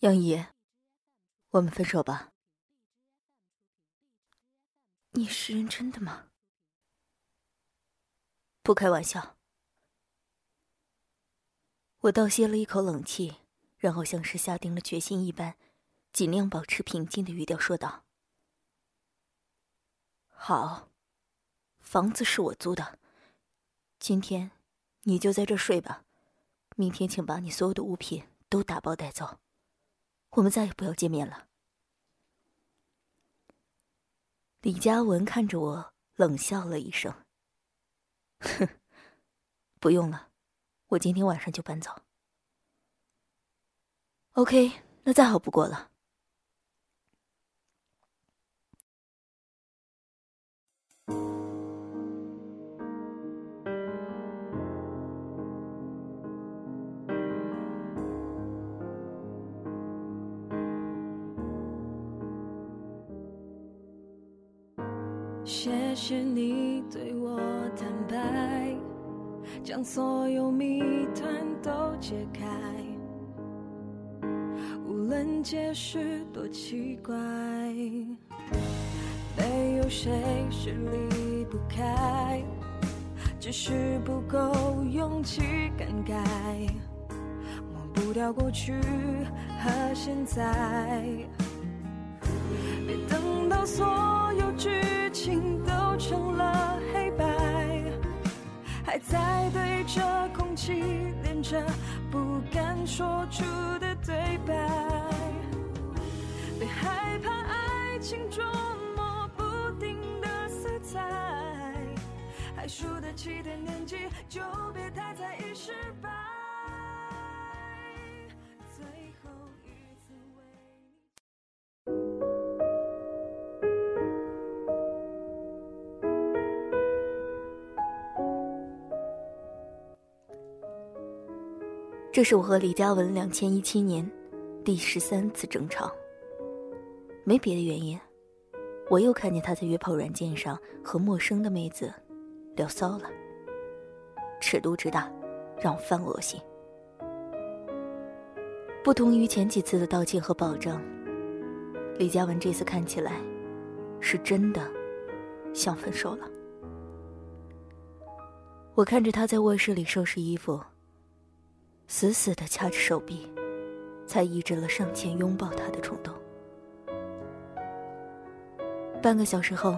杨怡，我们分手吧。你是认真的吗？不开玩笑。我倒吸了一口冷气，然后像是下定了决心一般，尽量保持平静的语调说道：“好，房子是我租的，今天你就在这睡吧，明天请把你所有的物品都打包带走。”我们再也不要见面了。李佳文看着我，冷笑了一声：“哼，不用了，我今天晚上就搬走。”OK，那再好不过了。是你对我坦白，将所有谜团都解开。无论解释多奇怪，没有谁是离不开，只是不够勇气更改，抹不掉过去和现在。别等到所有剧情还在对着空气念着不敢说出的对白。别害怕爱情捉摸不定的色彩，还输得起的年纪就别太在意失败。这是我和李嘉文两千一七年第十三次争吵。没别的原因，我又看见他在约炮软件上和陌生的妹子聊骚了，尺度之大，让我犯恶心。不同于前几次的道歉和保证，李嘉文这次看起来是真的想分手了。我看着他在卧室里收拾衣服。死死的掐着手臂，才抑制了上前拥抱他的冲动。半个小时后，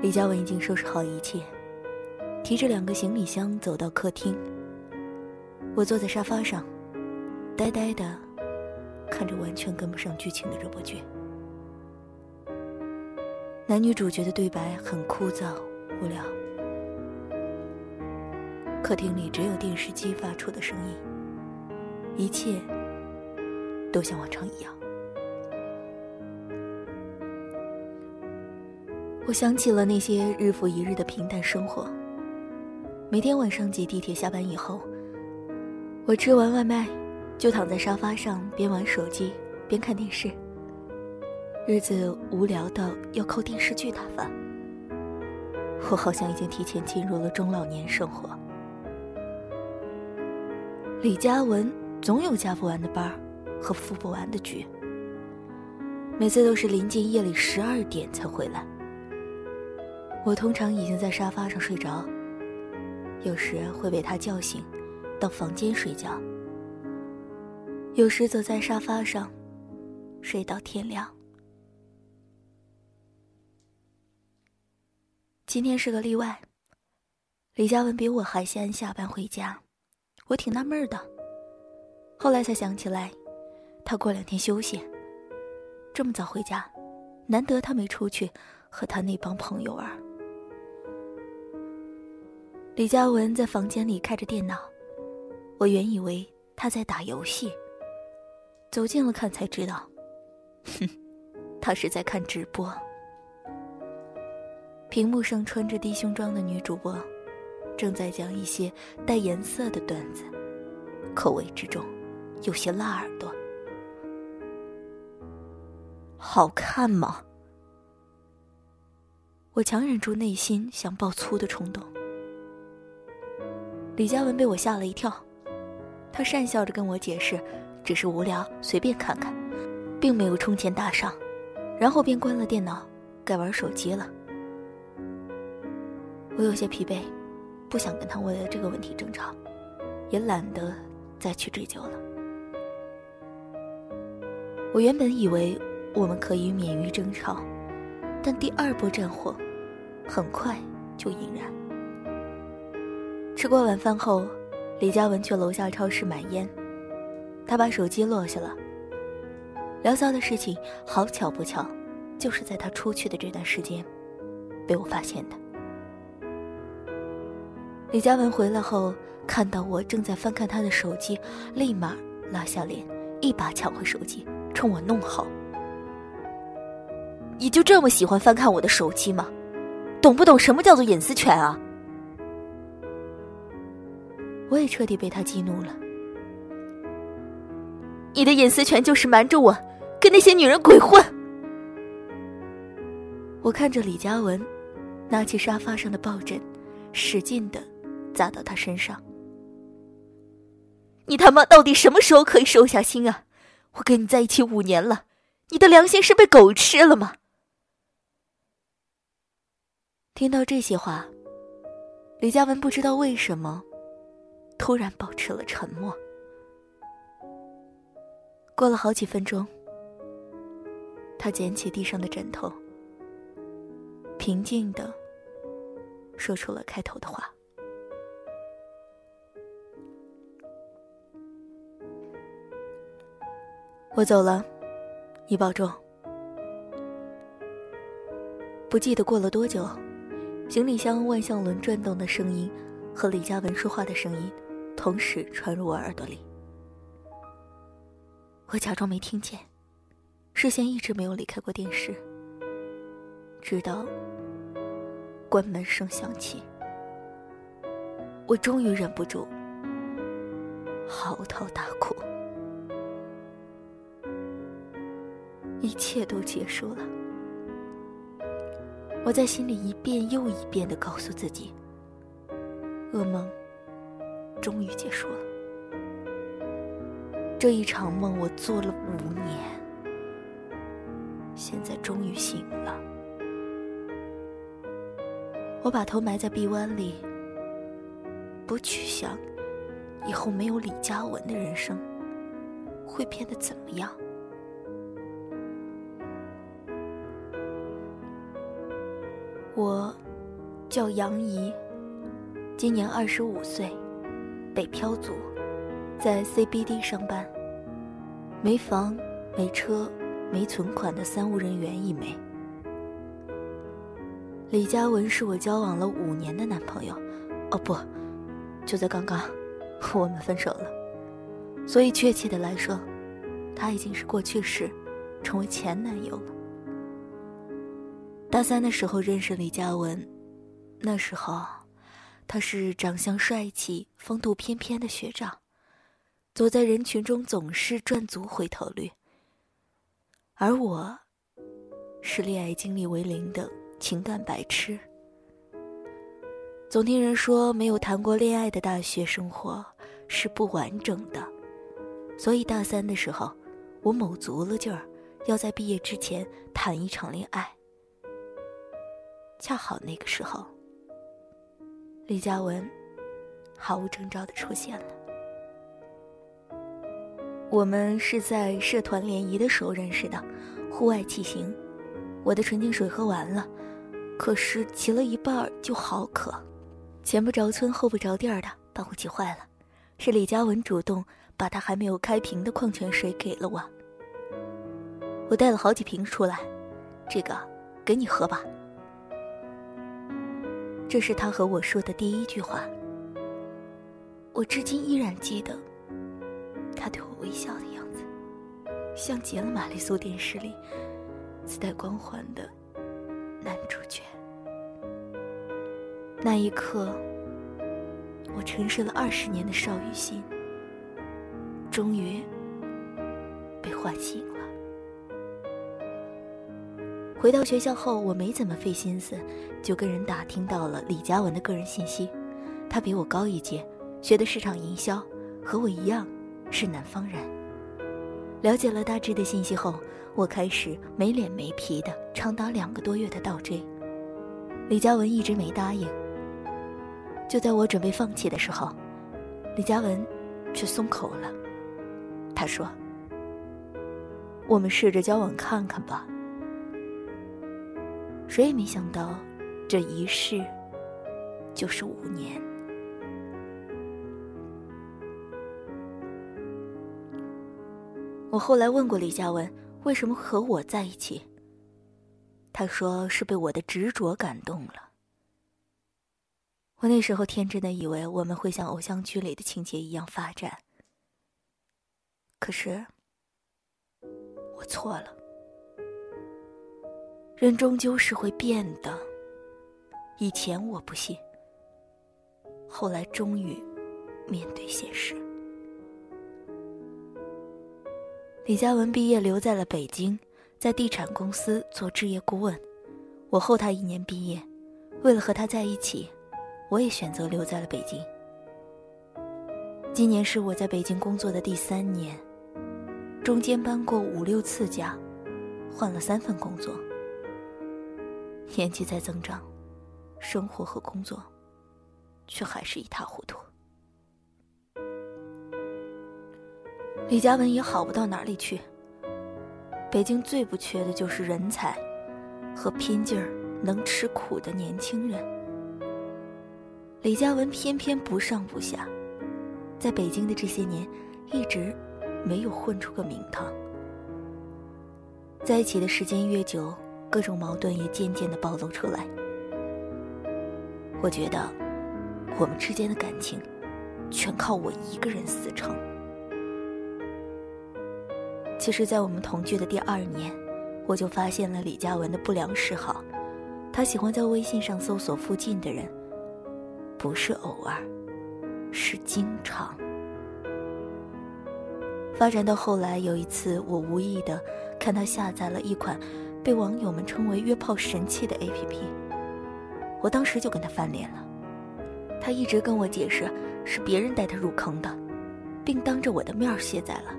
李佳文已经收拾好一切，提着两个行李箱走到客厅。我坐在沙发上，呆呆的看着完全跟不上剧情的热播剧。男女主角的对白很枯燥无聊。客厅里只有电视机发出的声音，一切都像往常一样。我想起了那些日复一日的平淡生活。每天晚上挤地铁下班以后，我吃完外卖，就躺在沙发上边玩手机边看电视。日子无聊到要靠电视剧打发。我好像已经提前进入了中老年生活。李佳文总有加不完的班儿和复不完的局，每次都是临近夜里十二点才回来。我通常已经在沙发上睡着，有时会被他叫醒，到房间睡觉。有时则在沙发上睡到天亮。今天是个例外，李佳文比我还先下班回家。我挺纳闷的，后来才想起来，他过两天休息，这么早回家，难得他没出去和他那帮朋友玩。李嘉文在房间里开着电脑，我原以为他在打游戏，走近了看才知道，哼，他是在看直播。屏幕上穿着低胸装的女主播。正在讲一些带颜色的段子，口味之中有些辣耳朵。好看吗？我强忍住内心想爆粗的冲动。李嘉文被我吓了一跳，他讪笑着跟我解释：“只是无聊随便看看，并没有充钱打赏，然后便关了电脑，该玩手机了。我有些疲惫，不想跟他为了这个问题争吵，也懒得再去追究了。我原本以为我们可以免于争吵，但第二波战火很快就引燃。吃过晚饭后，李佳文去楼下超市买烟，他把手机落下了。聊骚的事情，好巧不巧，就是在他出去的这段时间，被我发现的。李佳文回来后，看到我正在翻看他的手机，立马拉下脸，一把抢回手机，冲我怒吼：“你就这么喜欢翻看我的手机吗？懂不懂什么叫做隐私权啊？”我也彻底被他激怒了。你的隐私权就是瞒着我，跟那些女人鬼混。我看着李佳文，拿起沙发上的抱枕，使劲的。砸到他身上！你他妈到底什么时候可以收下心啊？我跟你在一起五年了，你的良心是被狗吃了吗？听到这些话，李佳文不知道为什么，突然保持了沉默。过了好几分钟，他捡起地上的枕头，平静的说出了开头的话。我走了，你保重。不记得过了多久，行李箱万向轮转动的声音和李佳文说话的声音同时传入我耳朵里。我假装没听见，视线一直没有离开过电视，直到关门声响起，我终于忍不住嚎啕大哭。一切都结束了，我在心里一遍又一遍的告诉自己，噩梦终于结束了。这一场梦我做了五年，现在终于醒了。我把头埋在臂弯里，不去想以后没有李佳文的人生会变得怎么样。我叫杨怡，今年二十五岁，北漂族，在 CBD 上班，没房、没车、没存款的三无人员一枚。李佳文是我交往了五年的男朋友，哦不，就在刚刚，我们分手了。所以确切的来说，他已经是过去式，成为前男友了。大三的时候认识李佳文，那时候他是长相帅气、风度翩翩的学长，走在人群中总是赚足回头率。而我，是恋爱经历为零的情感白痴。总听人说，没有谈过恋爱的大学生活是不完整的，所以大三的时候，我卯足了劲儿，要在毕业之前谈一场恋爱。恰好那个时候，李佳文毫无征兆的出现了。我们是在社团联谊的时候认识的，户外骑行。我的纯净水喝完了，可是骑了一半就好渴，前不着村后不着店的，把我急坏了。是李佳文主动把他还没有开瓶的矿泉水给了我。我带了好几瓶出来，这个给你喝吧。这是他和我说的第一句话。我至今依然记得，他对我微笑的样子，像极了玛丽苏电视里自带光环的男主角。那一刻，我沉睡了二十年的少女心，终于被唤醒。回到学校后，我没怎么费心思，就跟人打听到了李佳文的个人信息。他比我高一届，学的市场营销，和我一样是南方人，了解了大致的信息后，我开始没脸没皮的长达两个多月的倒追。李嘉文一直没答应。就在我准备放弃的时候，李嘉文却松口了。他说：“我们试着交往看看吧。”谁也没想到，这一试就是五年。我后来问过李佳文，为什么和我在一起？他说是被我的执着感动了。我那时候天真的以为我们会像偶像剧里的情节一样发展，可是我错了。人终究是会变的，以前我不信，后来终于面对现实。李嘉文毕业留在了北京，在地产公司做置业顾问。我后他一年毕业，为了和他在一起。我也选择留在了北京。今年是我在北京工作的第三年，中间搬过五六次家，换了三份工作。年纪在增长，生活和工作却还是一塌糊涂。李嘉文也好不到哪里去。北京最不缺的就是人才和拼劲儿、能吃苦的年轻人。李嘉文偏偏不上不下，在北京的这些年，一直没有混出个名堂。在一起的时间越久，各种矛盾也渐渐的暴露出来。我觉得，我们之间的感情，全靠我一个人死撑。其实，在我们同居的第二年，我就发现了李佳文的不良嗜好，他喜欢在微信上搜索附近的人。不是偶尔，是经常。发展到后来，有一次我无意的看他下载了一款被网友们称为“约炮神器”的 APP，我当时就跟他翻脸了。他一直跟我解释是别人带他入坑的，并当着我的面卸载了。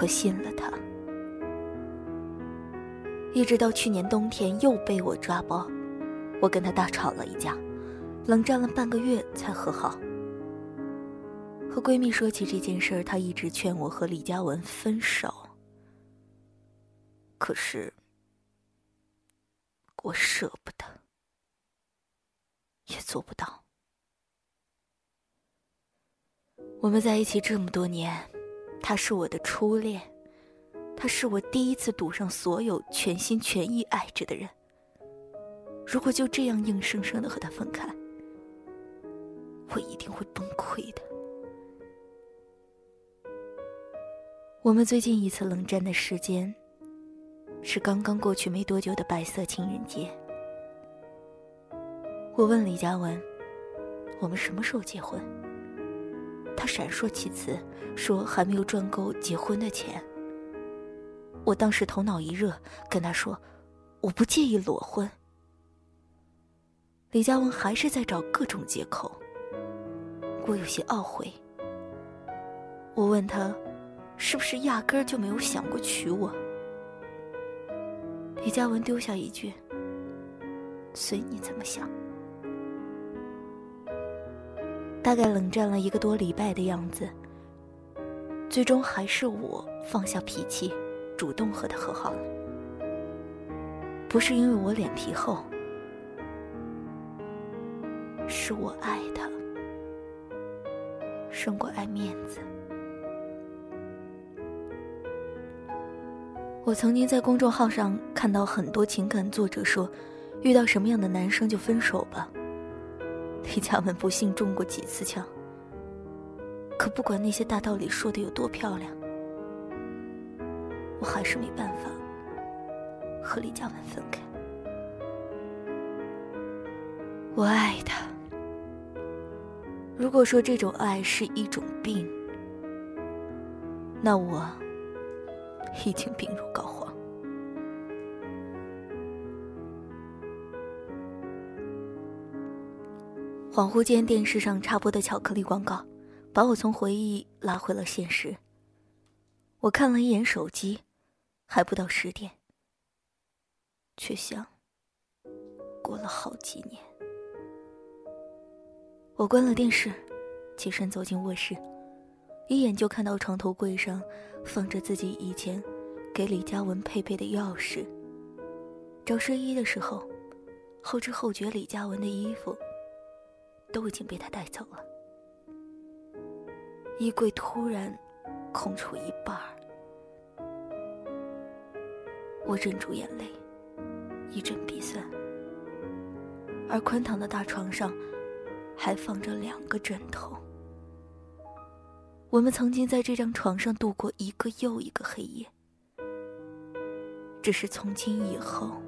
我信了他，一直到去年冬天又被我抓包，我跟他大吵了一架。冷战了半个月才和好。和闺蜜说起这件事儿，她一直劝我和李佳文分手。可是，我舍不得，也做不到。我们在一起这么多年，他是我的初恋，他是我第一次赌上所有、全心全意爱着的人。如果就这样硬生生的和他分开，我一定会崩溃的。我们最近一次冷战的时间，是刚刚过去没多久的白色情人节。我问李佳文：“我们什么时候结婚？”他闪烁其词，说还没有赚够结婚的钱。我当时头脑一热，跟他说：“我不介意裸婚。”李佳文还是在找各种借口。我有些懊悔。我问他，是不是压根儿就没有想过娶我？李佳文丢下一句：“随你怎么想。”大概冷战了一个多礼拜的样子，最终还是我放下脾气，主动和他和好了。不是因为我脸皮厚，是我爱他。胜过爱面子。我曾经在公众号上看到很多情感作者说，遇到什么样的男生就分手吧。李佳文不幸中过几次枪，可不管那些大道理说的有多漂亮，我还是没办法和李佳文分开。我爱他。如果说这种爱是一种病，那我已经病入膏肓。恍惚间，电视上插播的巧克力广告，把我从回忆拉回了现实。我看了一眼手机，还不到十点，却像过了好几年。我关了电视，起身走进卧室，一眼就看到床头柜上放着自己以前给李佳文配备的钥匙。找睡衣的时候，后知后觉李佳文的衣服都已经被他带走了。衣柜突然空出一半儿，我忍住眼泪，一阵鼻酸。而宽敞的大床上还放着两个枕头。我们曾经在这张床上度过一个又一个黑夜，只是从今以后，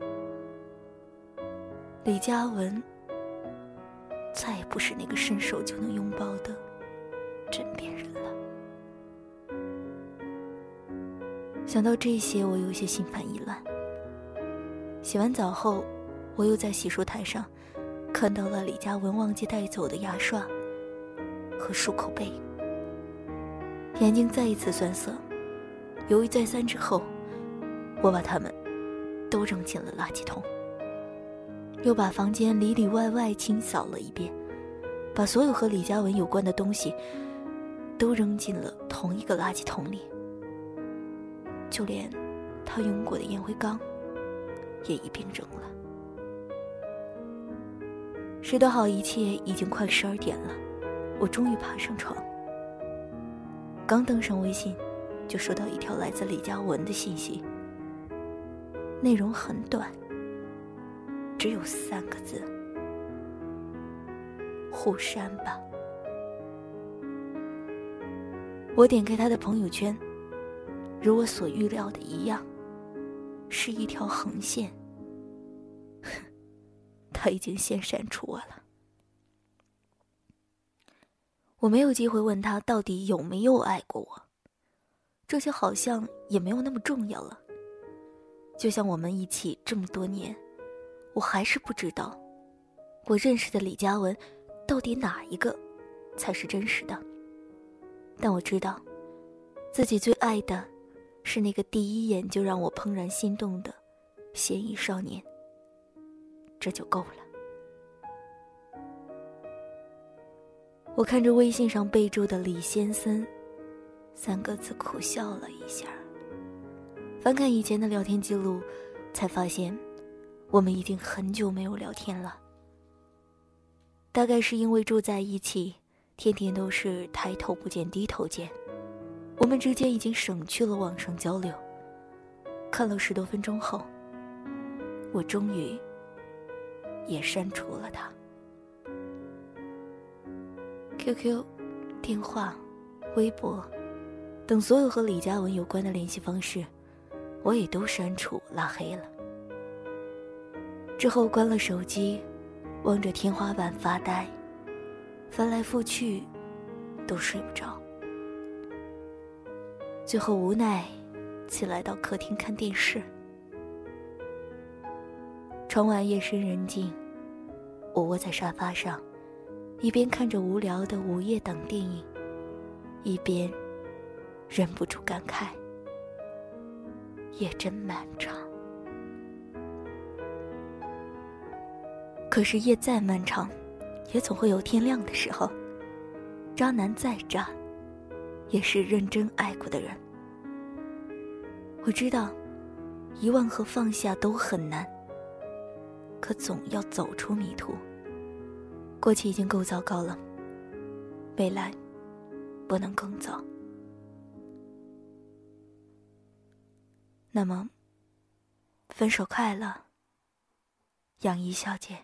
李佳文再也不是那个伸手就能拥抱的。枕边人了。想到这些，我有些心烦意乱。洗完澡后，我又在洗漱台上看到了李佳文忘记带走的牙刷和漱口杯，眼睛再一次酸涩。犹豫再三之后，我把它们都扔进了垃圾桶，又把房间里里外外清扫了一遍，把所有和李佳文有关的东西。都扔进了同一个垃圾桶里，就连他用过的烟灰缸也一并扔了。拾掇好一切，已经快十二点了，我终于爬上床。刚登上微信，就收到一条来自李佳文的信息，内容很短，只有三个字：“互删吧。”我点开他的朋友圈，如我所预料的一样，是一条横线。哼 他已经先删除我了。我没有机会问他到底有没有爱过我，这些好像也没有那么重要了。就像我们一起这么多年，我还是不知道，我认识的李佳文，到底哪一个才是真实的。但我知道，自己最爱的，是那个第一眼就让我怦然心动的嫌疑少年。这就够了。我看着微信上备注的“李先生”三个字，苦笑了一下。翻看以前的聊天记录，才发现，我们已经很久没有聊天了。大概是因为住在一起。天天都是抬头不见低头见，我们之间已经省去了网上交流。看了十多分钟后，我终于也删除了他。QQ、电话、微博等所有和李佳文有关的联系方式，我也都删除拉黑了。之后关了手机，望着天花板发呆。翻来覆去，都睡不着。最后无奈，起来到客厅看电视。窗外夜深人静，我窝在沙发上，一边看着无聊的午夜档电影，一边忍不住感慨：夜真漫长。可是夜再漫长。也总会有天亮的时候。渣男再渣，也是认真爱过的人。我知道，遗忘和放下都很难，可总要走出迷途。过去已经够糟糕了，未来不能更糟。那么，分手快乐，杨怡小姐。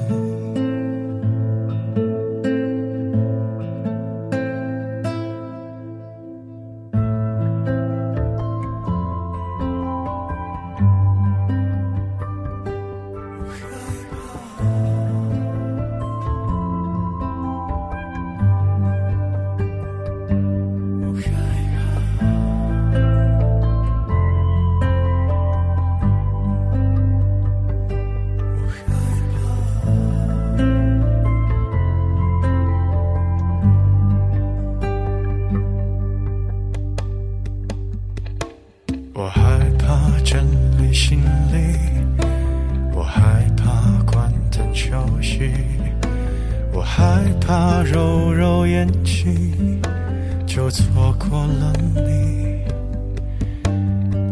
揉眼睛就错过了你，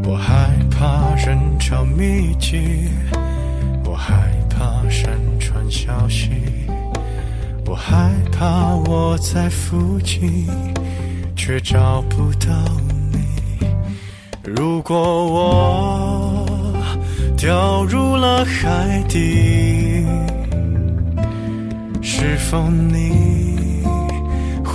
我害怕人潮密集，我害怕山川消息，我害怕我在附近却找不到你。如果我掉入了海底，是否你